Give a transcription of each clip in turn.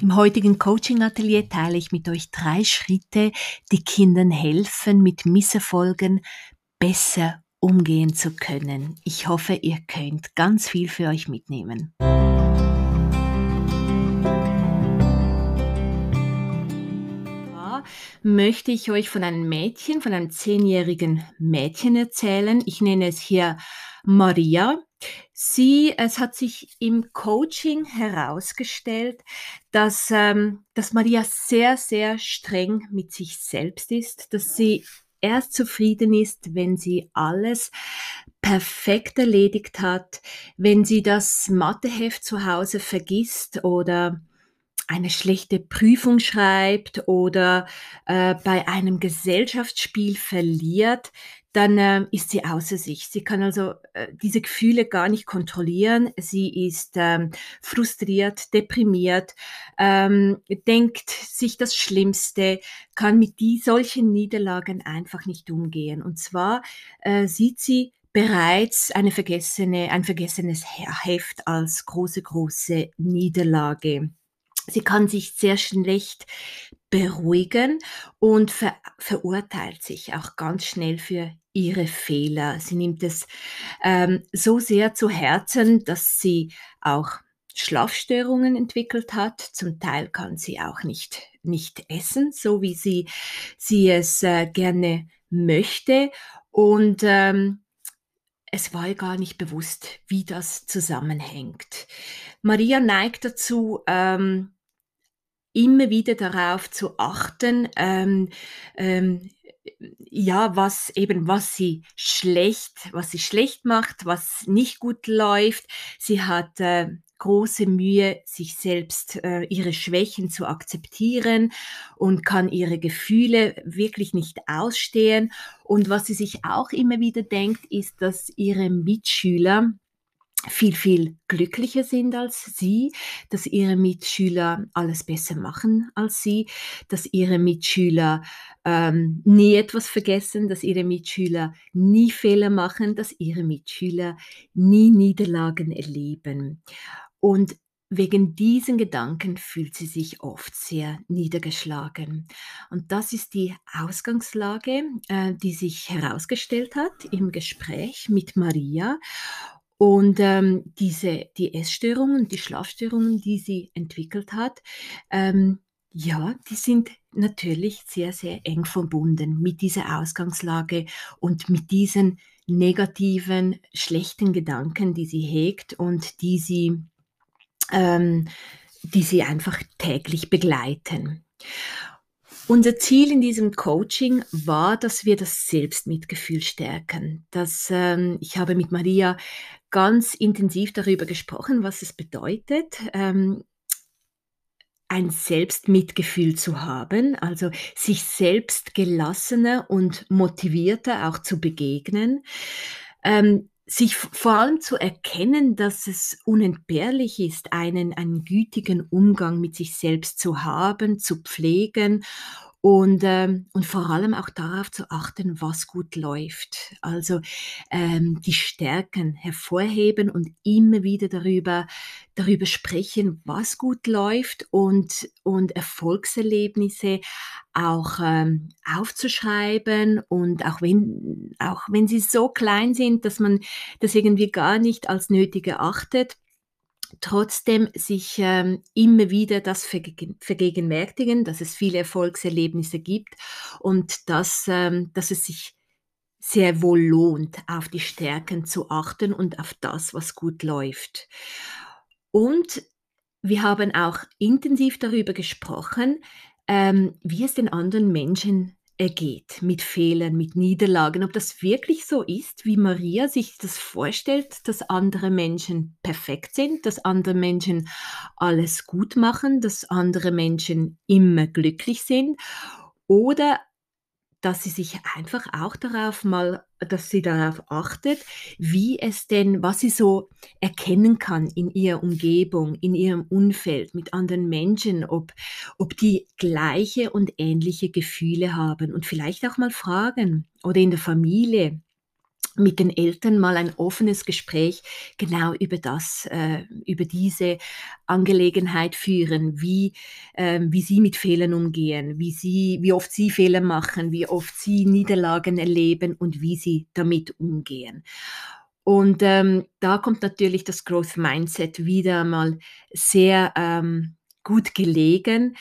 Im heutigen Coaching-Atelier teile ich mit euch drei Schritte, die Kindern helfen, mit Misserfolgen besser umgehen zu können. Ich hoffe, ihr könnt ganz viel für euch mitnehmen. möchte ich euch von einem Mädchen, von einem zehnjährigen Mädchen erzählen. Ich nenne es hier Maria. Sie, es hat sich im Coaching herausgestellt, dass, ähm, dass Maria sehr, sehr streng mit sich selbst ist, dass sie erst zufrieden ist, wenn sie alles perfekt erledigt hat, wenn sie das Matheheft zu Hause vergisst oder eine schlechte Prüfung schreibt oder äh, bei einem Gesellschaftsspiel verliert, dann äh, ist sie außer sich. Sie kann also äh, diese Gefühle gar nicht kontrollieren. Sie ist ähm, frustriert, deprimiert, ähm, denkt sich das Schlimmste, kann mit die solchen Niederlagen einfach nicht umgehen. Und zwar äh, sieht sie bereits eine vergessene, ein vergessenes Heft als große, große Niederlage. Sie kann sich sehr schlecht beruhigen und ver verurteilt sich auch ganz schnell für ihre Fehler. Sie nimmt es ähm, so sehr zu Herzen, dass sie auch Schlafstörungen entwickelt hat. Zum Teil kann sie auch nicht, nicht essen, so wie sie, sie es äh, gerne möchte. Und ähm, es war ihr gar nicht bewusst, wie das zusammenhängt. Maria neigt dazu, ähm, immer wieder darauf zu achten, ähm, ähm, ja, was eben, was sie schlecht, was sie schlecht macht, was nicht gut läuft. Sie hat äh, große Mühe, sich selbst äh, ihre Schwächen zu akzeptieren und kann ihre Gefühle wirklich nicht ausstehen. Und was sie sich auch immer wieder denkt, ist, dass ihre Mitschüler viel, viel glücklicher sind als sie, dass ihre Mitschüler alles besser machen als sie, dass ihre Mitschüler ähm, nie etwas vergessen, dass ihre Mitschüler nie Fehler machen, dass ihre Mitschüler nie Niederlagen erleben. Und Wegen diesen Gedanken fühlt sie sich oft sehr niedergeschlagen. Und das ist die Ausgangslage, äh, die sich herausgestellt hat im Gespräch mit Maria. Und ähm, diese, die Essstörungen, die Schlafstörungen, die sie entwickelt hat, ähm, ja, die sind natürlich sehr, sehr eng verbunden mit dieser Ausgangslage und mit diesen negativen, schlechten Gedanken, die sie hegt und die sie, ähm, die sie einfach täglich begleiten. Unser Ziel in diesem Coaching war, dass wir das Selbstmitgefühl stärken. Dass, ähm, ich habe mit Maria ganz intensiv darüber gesprochen, was es bedeutet, ähm, ein Selbstmitgefühl zu haben, also sich selbst gelassener und motivierter auch zu begegnen, ähm, sich vor allem zu erkennen, dass es unentbehrlich ist, einen, einen gütigen Umgang mit sich selbst zu haben, zu pflegen und, ähm, und vor allem auch darauf zu achten, was gut läuft. Also ähm, die Stärken hervorheben und immer wieder darüber, darüber sprechen, was gut läuft und, und Erfolgserlebnisse auch ähm, aufzuschreiben und auch wenn, auch wenn sie so klein sind, dass man das irgendwie gar nicht als nötig erachtet, trotzdem sich ähm, immer wieder das vergegenwärtigen, dass es viele Erfolgserlebnisse gibt und dass, ähm, dass es sich sehr wohl lohnt, auf die Stärken zu achten und auf das, was gut läuft. Und wir haben auch intensiv darüber gesprochen, ähm, wie es den anderen Menschen ergeht mit Fehlern, mit Niederlagen, ob das wirklich so ist, wie Maria sich das vorstellt, dass andere Menschen perfekt sind, dass andere Menschen alles gut machen, dass andere Menschen immer glücklich sind oder dass sie sich einfach auch darauf mal, dass sie darauf achtet, wie es denn, was sie so erkennen kann in ihrer Umgebung, in ihrem Umfeld, mit anderen Menschen, ob, ob die gleiche und ähnliche Gefühle haben. Und vielleicht auch mal fragen oder in der Familie, mit den Eltern mal ein offenes Gespräch genau über das, äh, über diese Angelegenheit führen, wie, äh, wie sie mit Fehlern umgehen, wie sie, wie oft sie Fehler machen, wie oft sie Niederlagen erleben und wie sie damit umgehen. Und ähm, da kommt natürlich das Growth Mindset wieder mal sehr ähm, gut gelegen,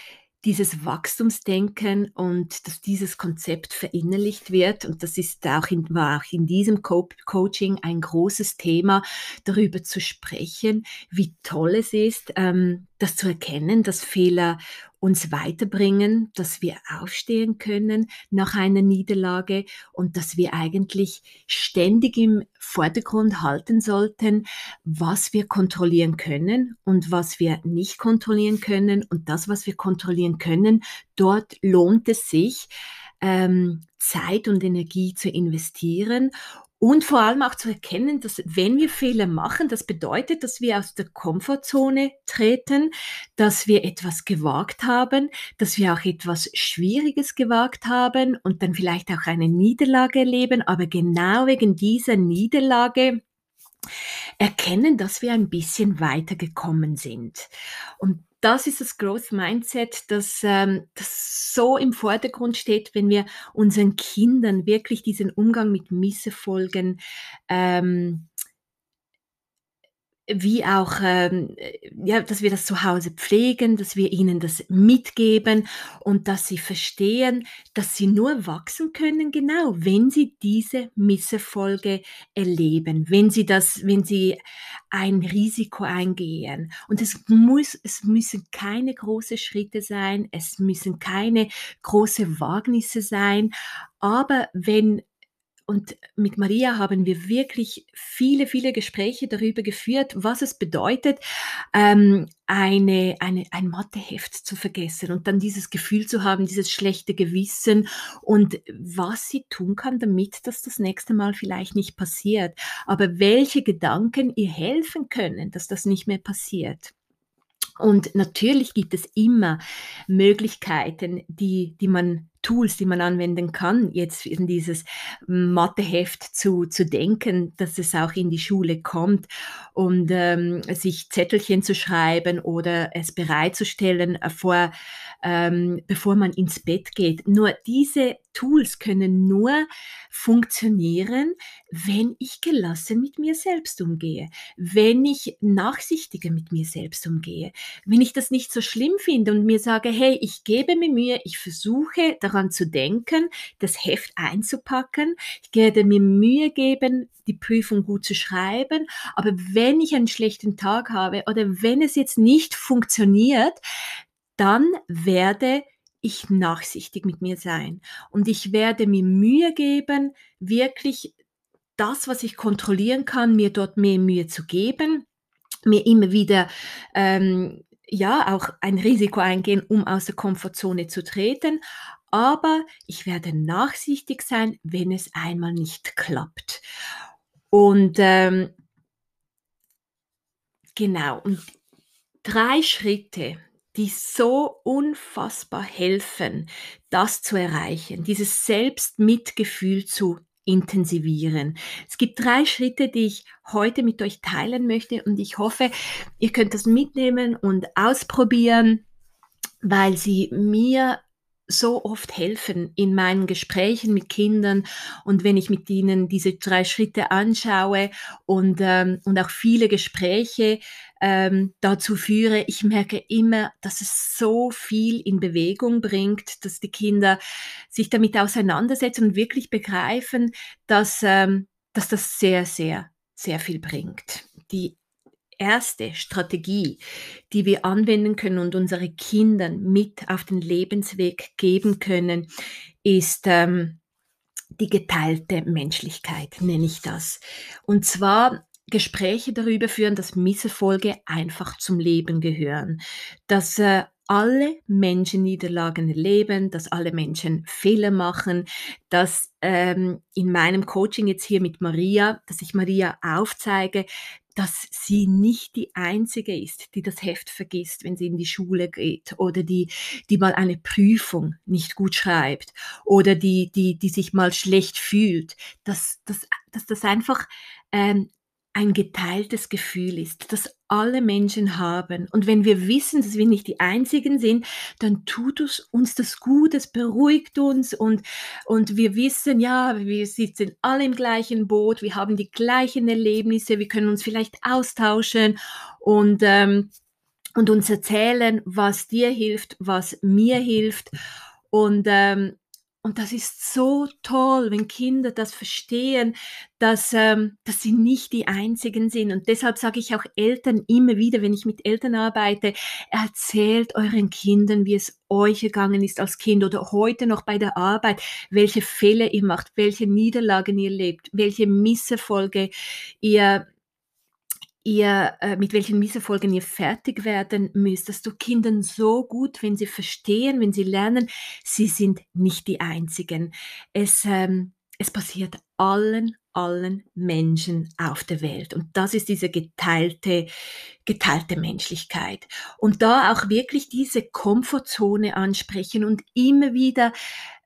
dieses Wachstumsdenken und dass dieses Konzept verinnerlicht wird. Und das ist auch in, war auch in diesem Co Coaching ein großes Thema, darüber zu sprechen, wie toll es ist, ähm, das zu erkennen, dass Fehler uns weiterbringen, dass wir aufstehen können nach einer Niederlage und dass wir eigentlich ständig im Vordergrund halten sollten, was wir kontrollieren können und was wir nicht kontrollieren können. Und das, was wir kontrollieren können, dort lohnt es sich, ähm, Zeit und Energie zu investieren und vor allem auch zu erkennen, dass wenn wir Fehler machen, das bedeutet, dass wir aus der Komfortzone treten, dass wir etwas gewagt haben, dass wir auch etwas Schwieriges gewagt haben und dann vielleicht auch eine Niederlage erleben, aber genau wegen dieser Niederlage erkennen, dass wir ein bisschen weitergekommen sind. Und das ist das Growth Mindset, das, ähm, das so im Vordergrund steht, wenn wir unseren Kindern wirklich diesen Umgang mit Misserfolgen ähm, wie auch, ähm, ja, dass wir das zu Hause pflegen, dass wir ihnen das mitgeben und dass sie verstehen, dass sie nur wachsen können, genau, wenn sie diese Misserfolge erleben, wenn sie das, wenn sie ein Risiko eingehen. Und es muss, es müssen keine großen Schritte sein, es müssen keine große Wagnisse sein, aber wenn und mit Maria haben wir wirklich viele, viele Gespräche darüber geführt, was es bedeutet, ähm, eine, eine, ein Matheheft zu vergessen und dann dieses Gefühl zu haben, dieses schlechte Gewissen und was sie tun kann, damit das das nächste Mal vielleicht nicht passiert. Aber welche Gedanken ihr helfen können, dass das nicht mehr passiert. Und natürlich gibt es immer Möglichkeiten, die, die man Tools, die man anwenden kann, jetzt in dieses Matheheft zu, zu denken, dass es auch in die Schule kommt und ähm, sich Zettelchen zu schreiben oder es bereitzustellen äh, vor, ähm, bevor man ins Bett geht. Nur diese Tools können nur funktionieren, wenn ich gelassen mit mir selbst umgehe, wenn ich nachsichtiger mit mir selbst umgehe, wenn ich das nicht so schlimm finde und mir sage, hey, ich gebe mir Mühe, ich versuche daran zu denken, das Heft einzupacken, ich werde mir Mühe geben, die Prüfung gut zu schreiben, aber wenn ich einen schlechten Tag habe oder wenn es jetzt nicht funktioniert, dann werde ich nachsichtig mit mir sein. Und ich werde mir Mühe geben, wirklich das, was ich kontrollieren kann, mir dort mehr Mühe zu geben, mir immer wieder ähm, ja auch ein Risiko eingehen, um aus der Komfortzone zu treten. Aber ich werde nachsichtig sein, wenn es einmal nicht klappt. Und ähm, genau, und drei Schritte, die so unfassbar helfen, das zu erreichen, dieses Selbstmitgefühl zu intensivieren. Es gibt drei Schritte, die ich heute mit euch teilen möchte und ich hoffe, ihr könnt das mitnehmen und ausprobieren, weil sie mir so oft helfen in meinen Gesprächen mit Kindern und wenn ich mit ihnen diese drei Schritte anschaue und, ähm, und auch viele Gespräche ähm, dazu führe, ich merke immer, dass es so viel in Bewegung bringt, dass die Kinder sich damit auseinandersetzen und wirklich begreifen, dass, ähm, dass das sehr, sehr, sehr viel bringt. Die erste Strategie, die wir anwenden können und unsere Kindern mit auf den Lebensweg geben können, ist ähm, die geteilte Menschlichkeit, nenne ich das. Und zwar Gespräche darüber führen, dass Misserfolge einfach zum Leben gehören, dass äh, alle Menschen Niederlagen erleben, dass alle Menschen Fehler machen, dass ähm, in meinem Coaching jetzt hier mit Maria, dass ich Maria aufzeige, dass sie nicht die Einzige ist, die das Heft vergisst, wenn sie in die Schule geht oder die, die mal eine Prüfung nicht gut schreibt oder die, die, die sich mal schlecht fühlt, dass, dass, dass das einfach ähm, ein geteiltes Gefühl ist, das alle Menschen haben. Und wenn wir wissen, dass wir nicht die Einzigen sind, dann tut uns das gut, es beruhigt uns und, und wir wissen, ja, wir sitzen alle im gleichen Boot, wir haben die gleichen Erlebnisse, wir können uns vielleicht austauschen und, ähm, und uns erzählen, was dir hilft, was mir hilft. Und ähm, und das ist so toll, wenn Kinder das verstehen, dass, ähm, dass sie nicht die Einzigen sind. Und deshalb sage ich auch Eltern immer wieder, wenn ich mit Eltern arbeite, erzählt euren Kindern, wie es euch gegangen ist als Kind oder heute noch bei der Arbeit, welche Fehler ihr macht, welche Niederlagen ihr lebt, welche Misserfolge ihr ihr, äh, mit welchen Misserfolgen ihr fertig werden müsst, dass du Kindern so gut, wenn sie verstehen, wenn sie lernen, sie sind nicht die Einzigen. Es, ähm, es passiert allen, allen Menschen auf der Welt. Und das ist diese geteilte, geteilte Menschlichkeit. Und da auch wirklich diese Komfortzone ansprechen und immer wieder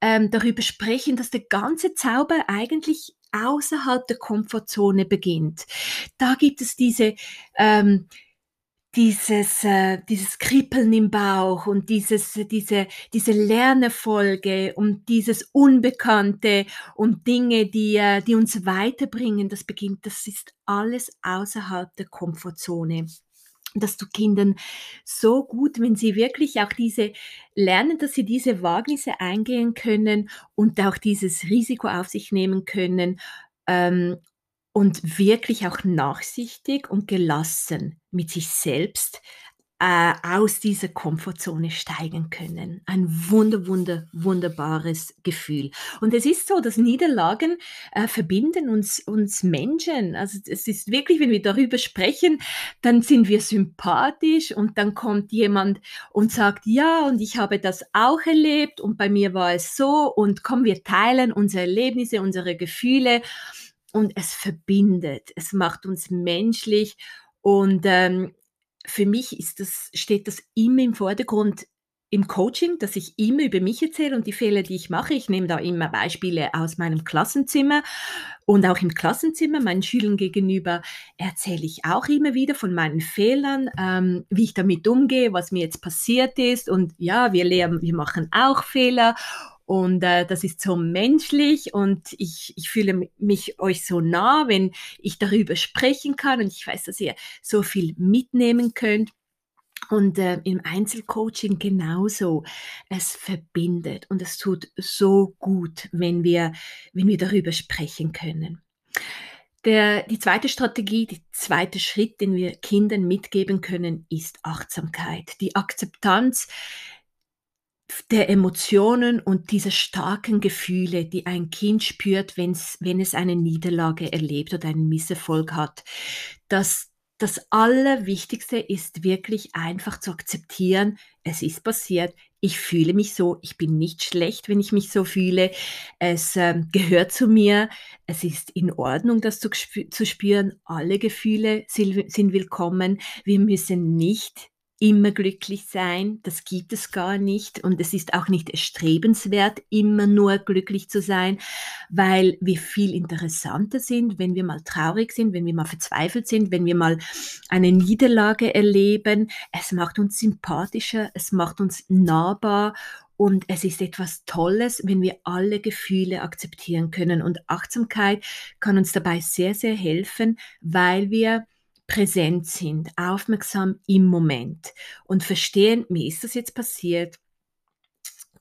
ähm, darüber sprechen, dass der ganze Zauber eigentlich außerhalb der Komfortzone beginnt. Da gibt es diese, ähm, dieses, äh, dieses Kribbeln im Bauch und dieses, diese, diese Lernerfolge und dieses Unbekannte und Dinge, die, äh, die uns weiterbringen, das beginnt, das ist alles außerhalb der Komfortzone dass du Kindern so gut, wenn sie wirklich auch diese lernen, dass sie diese Wagnisse eingehen können und auch dieses Risiko auf sich nehmen können ähm, und wirklich auch nachsichtig und gelassen mit sich selbst äh, aus dieser Komfortzone steigen können. Ein wunder, wunder, wunderbares Gefühl. Und es ist so, dass Niederlagen äh, verbinden uns, uns Menschen. Also es ist wirklich, wenn wir darüber sprechen, dann sind wir sympathisch und dann kommt jemand und sagt, ja, und ich habe das auch erlebt und bei mir war es so und komm, wir teilen unsere Erlebnisse, unsere Gefühle und es verbindet, es macht uns menschlich und ähm, für mich ist das, steht das immer im Vordergrund im Coaching, dass ich immer über mich erzähle und die Fehler, die ich mache. Ich nehme da immer Beispiele aus meinem Klassenzimmer. Und auch im Klassenzimmer meinen Schülern gegenüber erzähle ich auch immer wieder von meinen Fehlern, ähm, wie ich damit umgehe, was mir jetzt passiert ist. Und ja, wir lernen, wir machen auch Fehler und äh, das ist so menschlich und ich, ich fühle mich euch so nah, wenn ich darüber sprechen kann und ich weiß, dass ihr so viel mitnehmen könnt. Und äh, im Einzelcoaching genauso. Es verbindet und es tut so gut, wenn wir, wenn wir darüber sprechen können. Der, die zweite Strategie, der zweite Schritt, den wir Kindern mitgeben können, ist Achtsamkeit. Die Akzeptanz der Emotionen und dieser starken Gefühle, die ein Kind spürt, wenn's, wenn es eine Niederlage erlebt oder einen Misserfolg hat. Das, das Allerwichtigste ist wirklich einfach zu akzeptieren, es ist passiert, ich fühle mich so, ich bin nicht schlecht, wenn ich mich so fühle, es äh, gehört zu mir, es ist in Ordnung, das zu, zu spüren, alle Gefühle sind willkommen, wir müssen nicht immer glücklich sein, das gibt es gar nicht und es ist auch nicht erstrebenswert, immer nur glücklich zu sein, weil wir viel interessanter sind, wenn wir mal traurig sind, wenn wir mal verzweifelt sind, wenn wir mal eine Niederlage erleben. Es macht uns sympathischer, es macht uns nahbar und es ist etwas Tolles, wenn wir alle Gefühle akzeptieren können. Und Achtsamkeit kann uns dabei sehr, sehr helfen, weil wir präsent sind, aufmerksam im Moment und verstehen, mir ist das jetzt passiert,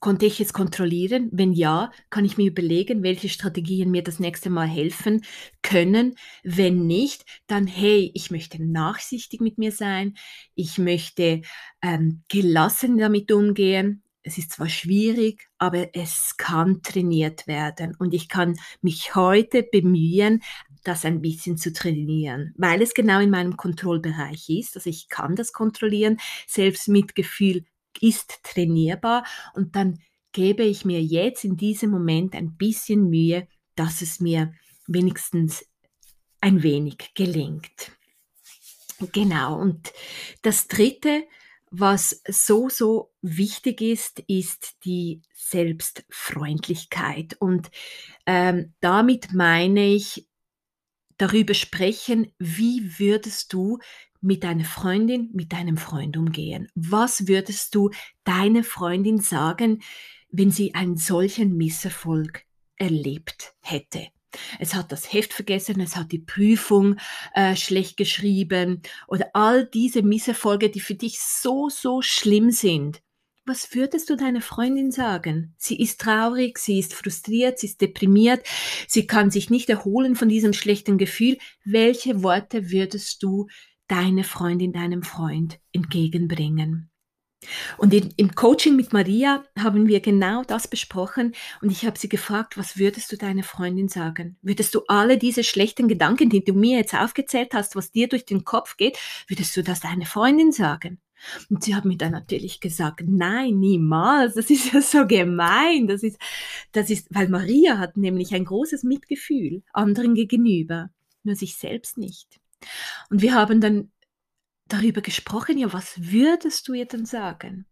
Konnte ich es kontrollieren? Wenn ja, kann ich mir überlegen, welche Strategien mir das nächste Mal helfen können. Wenn nicht, dann hey, ich möchte nachsichtig mit mir sein, ich möchte ähm, gelassen damit umgehen. Es ist zwar schwierig, aber es kann trainiert werden und ich kann mich heute bemühen, das ein bisschen zu trainieren, weil es genau in meinem Kontrollbereich ist. Also ich kann das kontrollieren. Selbstmitgefühl ist trainierbar und dann gebe ich mir jetzt in diesem Moment ein bisschen Mühe, dass es mir wenigstens ein wenig gelingt. Genau. Und das Dritte, was so, so wichtig ist, ist die Selbstfreundlichkeit. Und ähm, damit meine ich darüber sprechen, wie würdest du mit deiner Freundin, mit deinem Freund umgehen? Was würdest du deiner Freundin sagen, wenn sie einen solchen Misserfolg erlebt hätte? Es hat das Heft vergessen, es hat die Prüfung äh, schlecht geschrieben oder all diese Misserfolge, die für dich so, so schlimm sind. Was würdest du deiner Freundin sagen? Sie ist traurig, sie ist frustriert, sie ist deprimiert, sie kann sich nicht erholen von diesem schlechten Gefühl. Welche Worte würdest du deiner Freundin, deinem Freund entgegenbringen? Und in, im Coaching mit Maria haben wir genau das besprochen und ich habe sie gefragt, was würdest du deiner Freundin sagen? Würdest du alle diese schlechten Gedanken, die du mir jetzt aufgezählt hast, was dir durch den Kopf geht, würdest du das deiner Freundin sagen? Und sie hat mir dann natürlich gesagt, nein, niemals, das ist ja so gemein, das ist, das ist, weil Maria hat nämlich ein großes Mitgefühl anderen gegenüber, nur sich selbst nicht. Und wir haben dann darüber gesprochen, ja, was würdest du ihr denn sagen?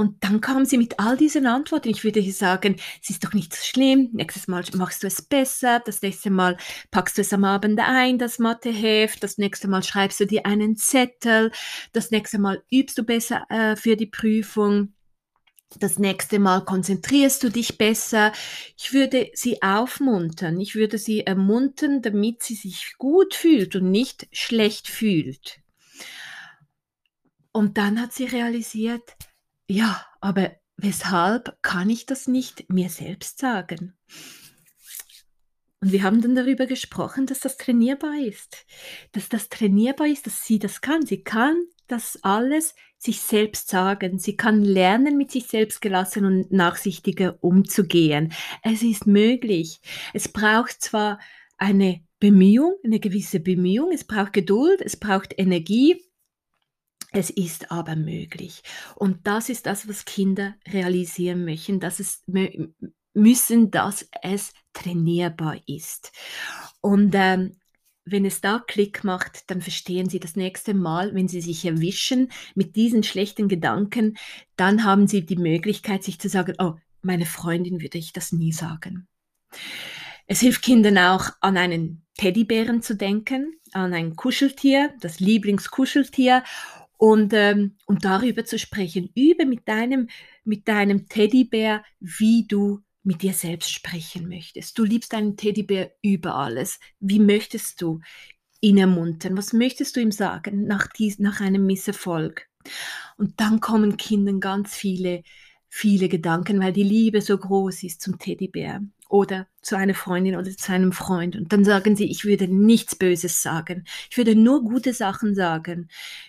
Und dann kam sie mit all diesen Antworten. Ich würde sagen, es ist doch nicht so schlimm. Nächstes Mal machst du es besser. Das nächste Mal packst du es am Abend ein, das Matheheft. Das nächste Mal schreibst du dir einen Zettel. Das nächste Mal übst du besser äh, für die Prüfung. Das nächste Mal konzentrierst du dich besser. Ich würde sie aufmuntern. Ich würde sie ermuntern, damit sie sich gut fühlt und nicht schlecht fühlt. Und dann hat sie realisiert, ja, aber weshalb kann ich das nicht mir selbst sagen? Und wir haben dann darüber gesprochen, dass das trainierbar ist. Dass das trainierbar ist, dass sie das kann. Sie kann das alles sich selbst sagen. Sie kann lernen, mit sich selbst gelassen und nachsichtiger umzugehen. Es ist möglich. Es braucht zwar eine Bemühung, eine gewisse Bemühung, es braucht Geduld, es braucht Energie, es ist aber möglich. Und das ist das, was Kinder realisieren möchten, dass es müssen, dass es trainierbar ist. Und ähm, wenn es da Klick macht, dann verstehen Sie das nächste Mal, wenn Sie sich erwischen mit diesen schlechten Gedanken, dann haben Sie die Möglichkeit, sich zu sagen, oh, meine Freundin würde ich das nie sagen. Es hilft Kindern auch, an einen Teddybären zu denken, an ein Kuscheltier, das Lieblingskuscheltier und, ähm, und darüber zu sprechen. Übe mit deinem, mit deinem Teddybär, wie du mit dir selbst sprechen möchtest. Du liebst deinen Teddybär über alles. Wie möchtest du ihn ermuntern? Was möchtest du ihm sagen nach, dies, nach einem Misserfolg? Und dann kommen Kindern ganz viele, viele Gedanken, weil die Liebe so groß ist zum Teddybär oder zu einer Freundin oder zu einem Freund. Und dann sagen sie, ich würde nichts Böses sagen. Ich würde nur gute Sachen sagen.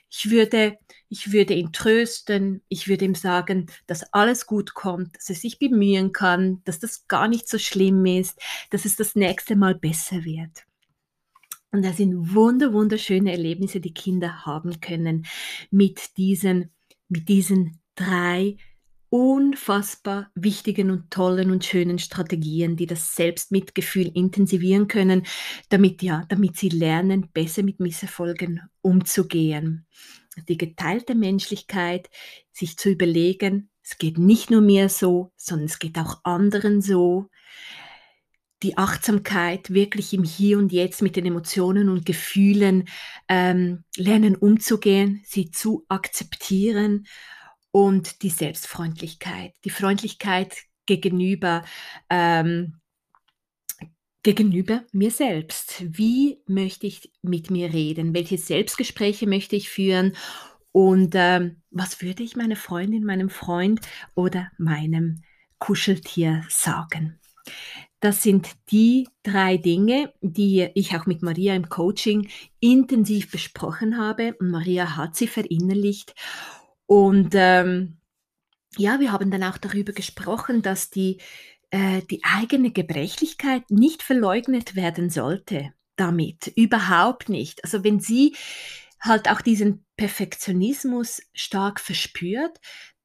Ich würde, ich würde ihn trösten. Ich würde ihm sagen, dass alles gut kommt, dass er sich bemühen kann, dass das gar nicht so schlimm ist, dass es das nächste Mal besser wird. Und das sind wunder, wunderschöne Erlebnisse, die Kinder haben können mit diesen, mit diesen drei unfassbar wichtigen und tollen und schönen Strategien, die das Selbstmitgefühl intensivieren können, damit ja, damit sie lernen, besser mit Misserfolgen umzugehen. Die geteilte Menschlichkeit, sich zu überlegen, es geht nicht nur mir so, sondern es geht auch anderen so. Die Achtsamkeit wirklich im Hier und Jetzt mit den Emotionen und Gefühlen ähm, lernen umzugehen, sie zu akzeptieren und die Selbstfreundlichkeit, die Freundlichkeit gegenüber, ähm, gegenüber mir selbst. Wie möchte ich mit mir reden? Welche Selbstgespräche möchte ich führen? Und ähm, was würde ich meiner Freundin, meinem Freund oder meinem Kuscheltier sagen? Das sind die drei Dinge, die ich auch mit Maria im Coaching intensiv besprochen habe. Maria hat sie verinnerlicht. Und ähm, ja, wir haben dann auch darüber gesprochen, dass die, äh, die eigene Gebrechlichkeit nicht verleugnet werden sollte damit. Überhaupt nicht. Also wenn sie halt auch diesen Perfektionismus stark verspürt,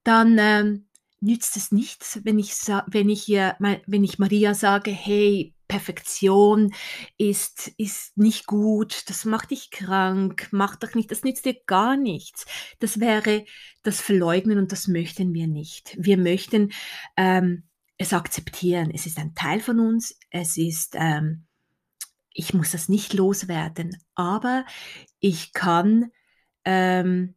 dann ähm, nützt es nichts, wenn ich, wenn ich, ihr, wenn ich Maria sage, hey, Perfektion ist, ist nicht gut, das macht dich krank, macht doch nicht, das nützt dir gar nichts. Das wäre das Verleugnen und das möchten wir nicht. Wir möchten ähm, es akzeptieren. Es ist ein Teil von uns, es ist, ähm, ich muss das nicht loswerden, aber ich kann, ähm,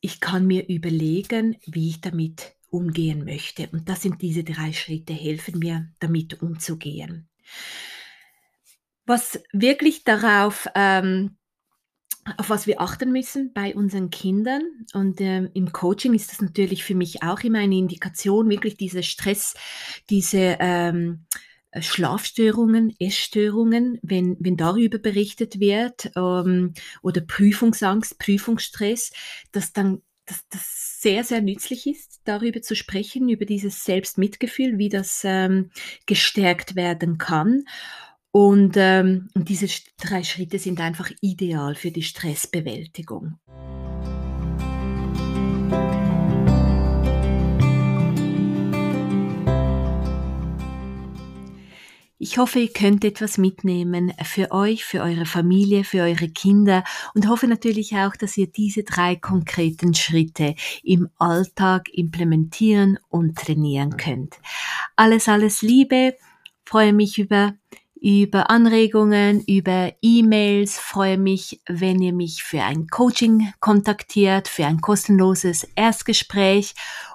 ich kann mir überlegen, wie ich damit umgehen möchte. Und das sind diese drei Schritte, helfen mir, damit umzugehen. Was wirklich darauf, ähm, auf was wir achten müssen bei unseren Kindern und ähm, im Coaching ist das natürlich für mich auch immer eine Indikation, wirklich diese Stress, diese ähm, Schlafstörungen, Essstörungen, wenn, wenn darüber berichtet wird ähm, oder Prüfungsangst, Prüfungsstress, dass dann dass das sehr, sehr nützlich ist, darüber zu sprechen, über dieses Selbstmitgefühl, wie das ähm, gestärkt werden kann. Und, ähm, und diese drei Schritte sind einfach ideal für die Stressbewältigung. Ich hoffe, ihr könnt etwas mitnehmen für euch, für eure Familie, für eure Kinder und hoffe natürlich auch, dass ihr diese drei konkreten Schritte im Alltag implementieren und trainieren könnt. Alles, alles Liebe. Freue mich über über Anregungen, über E-Mails. Freue mich, wenn ihr mich für ein Coaching kontaktiert, für ein kostenloses Erstgespräch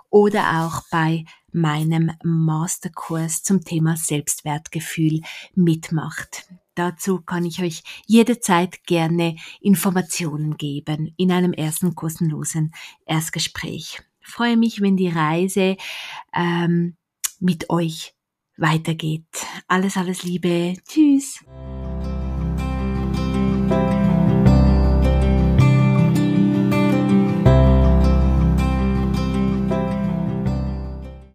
oder auch bei meinem Masterkurs zum Thema Selbstwertgefühl mitmacht. Dazu kann ich euch jederzeit gerne Informationen geben in einem ersten kostenlosen Erstgespräch. Ich freue mich, wenn die Reise ähm, mit euch weitergeht. Alles, alles Liebe. Tschüss.